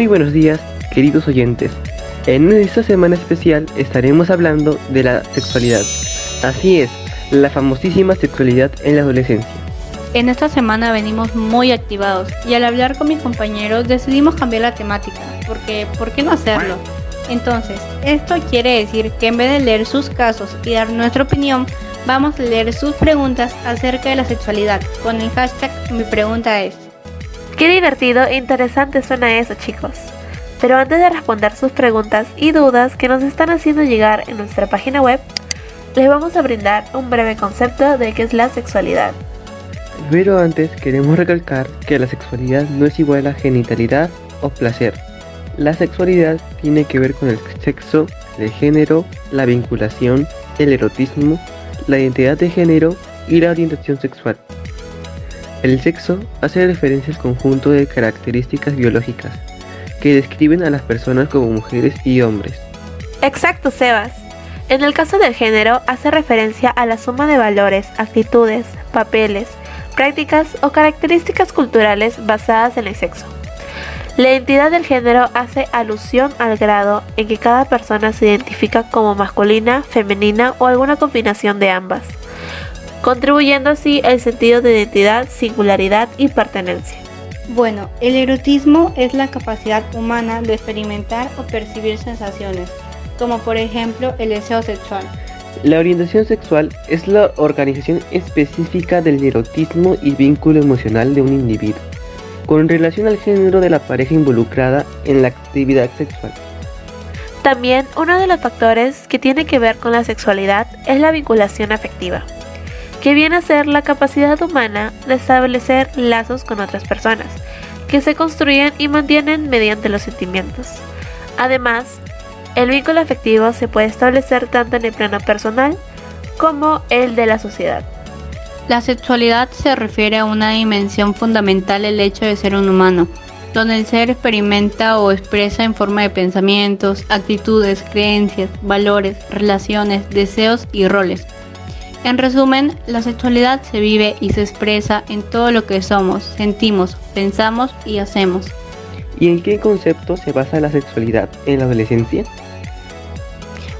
Muy buenos días, queridos oyentes. En esta semana especial estaremos hablando de la sexualidad. Así es, la famosísima sexualidad en la adolescencia. En esta semana venimos muy activados y al hablar con mis compañeros decidimos cambiar la temática, porque ¿por qué no hacerlo? Entonces, esto quiere decir que en vez de leer sus casos y dar nuestra opinión, vamos a leer sus preguntas acerca de la sexualidad con el hashtag mi pregunta es. Qué divertido e interesante suena eso, chicos. Pero antes de responder sus preguntas y dudas que nos están haciendo llegar en nuestra página web, les vamos a brindar un breve concepto de qué es la sexualidad. Pero antes queremos recalcar que la sexualidad no es igual a genitalidad o placer. La sexualidad tiene que ver con el sexo, el género, la vinculación, el erotismo, la identidad de género y la orientación sexual. El sexo hace referencia al conjunto de características biológicas que describen a las personas como mujeres y hombres. Exacto, Sebas. En el caso del género, hace referencia a la suma de valores, actitudes, papeles, prácticas o características culturales basadas en el sexo. La identidad del género hace alusión al grado en que cada persona se identifica como masculina, femenina o alguna combinación de ambas contribuyendo así el sentido de identidad, singularidad y pertenencia. Bueno, el erotismo es la capacidad humana de experimentar o percibir sensaciones, como por ejemplo el deseo sexual. La orientación sexual es la organización específica del erotismo y vínculo emocional de un individuo, con relación al género de la pareja involucrada en la actividad sexual. También uno de los factores que tiene que ver con la sexualidad es la vinculación afectiva que viene a ser la capacidad humana de establecer lazos con otras personas, que se construyen y mantienen mediante los sentimientos. Además, el vínculo afectivo se puede establecer tanto en el plano personal como el de la sociedad. La sexualidad se refiere a una dimensión fundamental del hecho de ser un humano, donde el ser experimenta o expresa en forma de pensamientos, actitudes, creencias, valores, relaciones, deseos y roles. En resumen, la sexualidad se vive y se expresa en todo lo que somos, sentimos, pensamos y hacemos. ¿Y en qué concepto se basa la sexualidad en la adolescencia?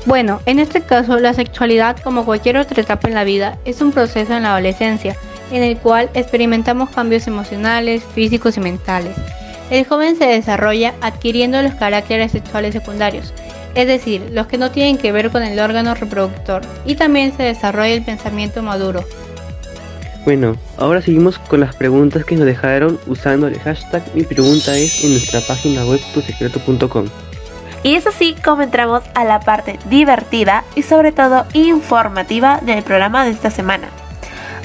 Bueno, en este caso la sexualidad, como cualquier otra etapa en la vida, es un proceso en la adolescencia, en el cual experimentamos cambios emocionales, físicos y mentales. El joven se desarrolla adquiriendo los caracteres sexuales secundarios, es decir, los que no tienen que ver con el órgano reproductor, y también se desarrolla el pensamiento maduro. Bueno, ahora seguimos con las preguntas que nos dejaron usando el hashtag mi pregunta es en nuestra página web tusecreto.com. Y es así como entramos a la parte divertida y sobre todo informativa del programa de esta semana.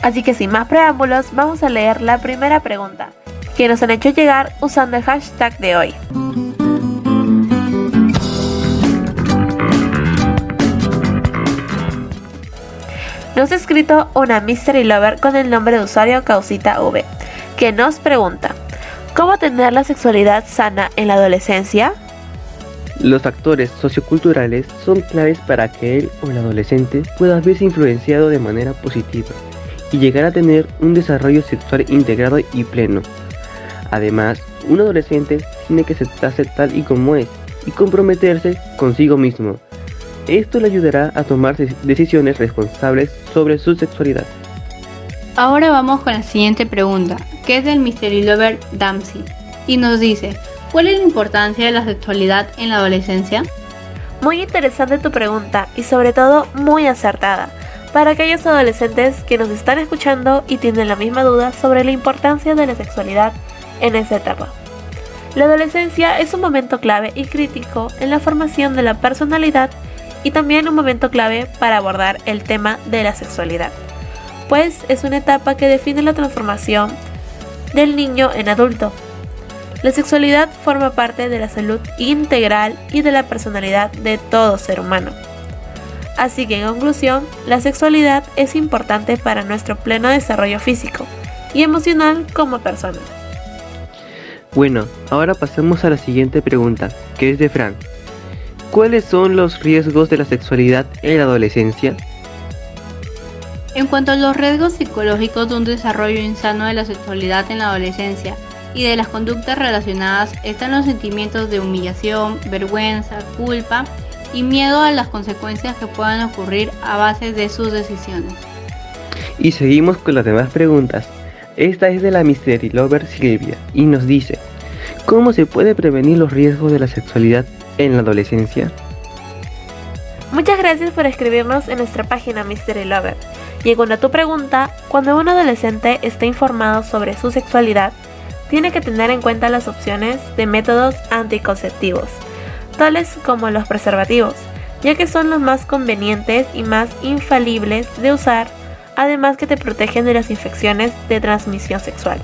Así que sin más preámbulos, vamos a leer la primera pregunta, que nos han hecho llegar usando el hashtag de hoy. Nos ha escrito una Mystery Lover con el nombre de usuario Causita V, que nos pregunta, ¿cómo tener la sexualidad sana en la adolescencia? Los factores socioculturales son claves para que él o el adolescente pueda verse influenciado de manera positiva y llegar a tener un desarrollo sexual integrado y pleno. Además, un adolescente tiene que aceptarse tal y como es y comprometerse consigo mismo esto le ayudará a tomar decisiones responsables sobre su sexualidad. Ahora vamos con la siguiente pregunta, que es del Mystery Lover Damsey, y nos dice, ¿cuál es la importancia de la sexualidad en la adolescencia? Muy interesante tu pregunta y sobre todo muy acertada para aquellos adolescentes que nos están escuchando y tienen la misma duda sobre la importancia de la sexualidad en esa etapa. La adolescencia es un momento clave y crítico en la formación de la personalidad y también un momento clave para abordar el tema de la sexualidad, pues es una etapa que define la transformación del niño en adulto. La sexualidad forma parte de la salud integral y de la personalidad de todo ser humano. Así que en conclusión, la sexualidad es importante para nuestro pleno desarrollo físico y emocional como persona. Bueno, ahora pasemos a la siguiente pregunta, que es de Frank. ¿Cuáles son los riesgos de la sexualidad en la adolescencia? En cuanto a los riesgos psicológicos de un desarrollo insano de la sexualidad en la adolescencia, y de las conductas relacionadas están los sentimientos de humillación, vergüenza, culpa y miedo a las consecuencias que puedan ocurrir a base de sus decisiones. Y seguimos con las demás preguntas. Esta es de la Mystery Lover Silvia y nos dice, ¿cómo se puede prevenir los riesgos de la sexualidad en la adolescencia? Muchas gracias por escribirnos en nuestra página Mystery Lover. Y a tu pregunta, cuando un adolescente está informado sobre su sexualidad, tiene que tener en cuenta las opciones de métodos anticonceptivos, tales como los preservativos, ya que son los más convenientes y más infalibles de usar, además que te protegen de las infecciones de transmisión sexual.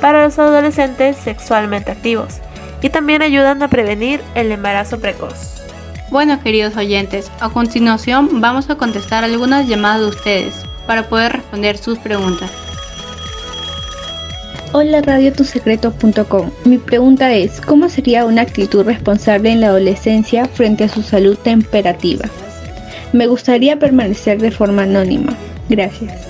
Para los adolescentes sexualmente activos, y también ayudan a prevenir el embarazo precoz. Bueno, queridos oyentes, a continuación vamos a contestar algunas llamadas de ustedes para poder responder sus preguntas. Hola radiotusecreto.com. Mi pregunta es, ¿cómo sería una actitud responsable en la adolescencia frente a su salud temperativa? Me gustaría permanecer de forma anónima. Gracias.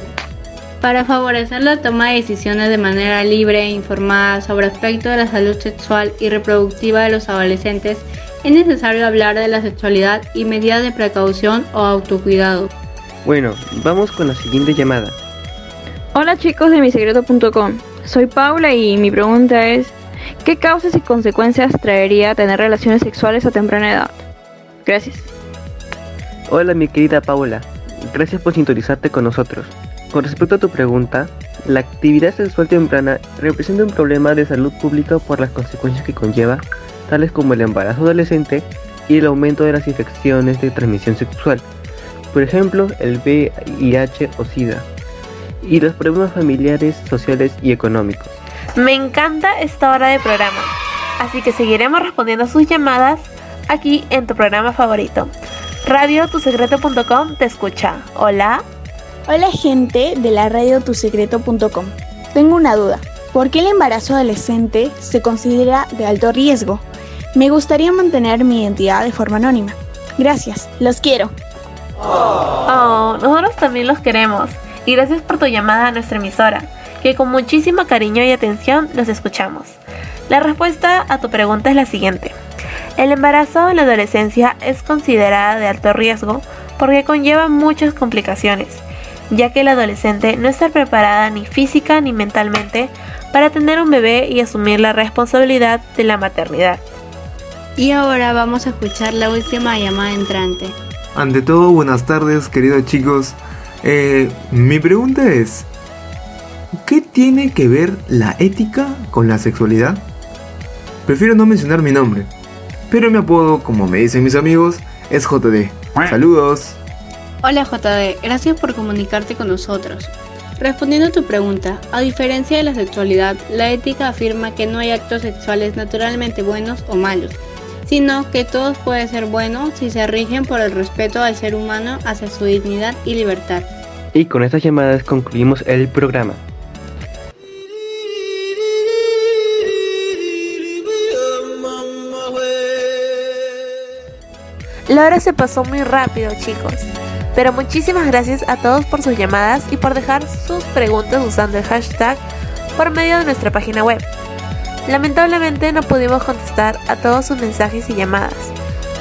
Para favorecer la toma de decisiones de manera libre e informada sobre aspectos de la salud sexual y reproductiva de los adolescentes, es necesario hablar de la sexualidad y medidas de precaución o autocuidado. Bueno, vamos con la siguiente llamada. Hola chicos de misecreto.com, soy Paula y mi pregunta es, ¿qué causas y consecuencias traería tener relaciones sexuales a temprana edad? Gracias. Hola mi querida Paula, gracias por sintonizarte con nosotros. Con respecto a tu pregunta, la actividad sexual temprana representa un problema de salud pública por las consecuencias que conlleva tales como el embarazo adolescente y el aumento de las infecciones de transmisión sexual, por ejemplo el VIH o SIDA, y los problemas familiares, sociales y económicos. Me encanta esta hora de programa, así que seguiremos respondiendo a sus llamadas aquí en tu programa favorito. Radio Tusecreto.com te escucha. Hola. Hola gente de la radio tusecreto.com. Tengo una duda. ¿Por qué el embarazo adolescente se considera de alto riesgo? Me gustaría mantener mi identidad de forma anónima. Gracias, los quiero. Oh, nosotros también los queremos. Y gracias por tu llamada a nuestra emisora, que con muchísimo cariño y atención los escuchamos. La respuesta a tu pregunta es la siguiente. El embarazo en la adolescencia es considerada de alto riesgo porque conlleva muchas complicaciones, ya que la adolescente no está preparada ni física ni mentalmente para tener un bebé y asumir la responsabilidad de la maternidad. Y ahora vamos a escuchar la última llamada entrante. Ante todo, buenas tardes, queridos chicos. Eh, mi pregunta es, ¿qué tiene que ver la ética con la sexualidad? Prefiero no mencionar mi nombre, pero mi apodo, como me dicen mis amigos, es JD. Saludos. Hola JD, gracias por comunicarte con nosotros. Respondiendo a tu pregunta, a diferencia de la sexualidad, la ética afirma que no hay actos sexuales naturalmente buenos o malos, sino que todos pueden ser buenos si se rigen por el respeto al ser humano hacia su dignidad y libertad. Y con estas llamadas concluimos el programa. La hora se pasó muy rápido, chicos. Pero muchísimas gracias a todos por sus llamadas y por dejar sus preguntas usando el hashtag por medio de nuestra página web. Lamentablemente no pudimos contestar a todos sus mensajes y llamadas,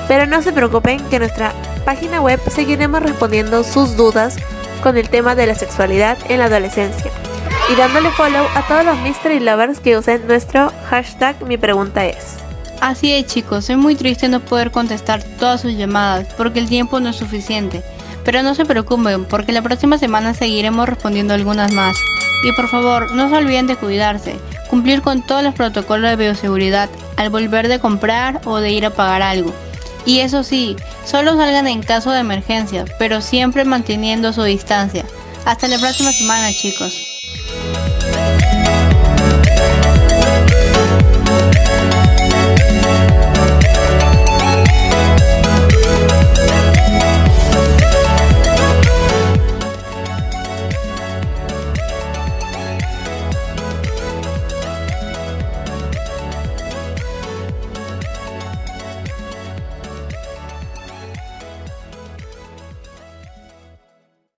pero no se preocupen que en nuestra página web seguiremos respondiendo sus dudas con el tema de la sexualidad en la adolescencia y dándole follow a todos los mystery lovers que usen nuestro hashtag mi pregunta es. Así es chicos, soy muy triste no poder contestar todas sus llamadas porque el tiempo no es suficiente, pero no se preocupen porque la próxima semana seguiremos respondiendo algunas más. Y por favor, no se olviden de cuidarse, cumplir con todos los protocolos de bioseguridad al volver de comprar o de ir a pagar algo. Y eso sí, solo salgan en caso de emergencia, pero siempre manteniendo su distancia. Hasta la próxima semana chicos.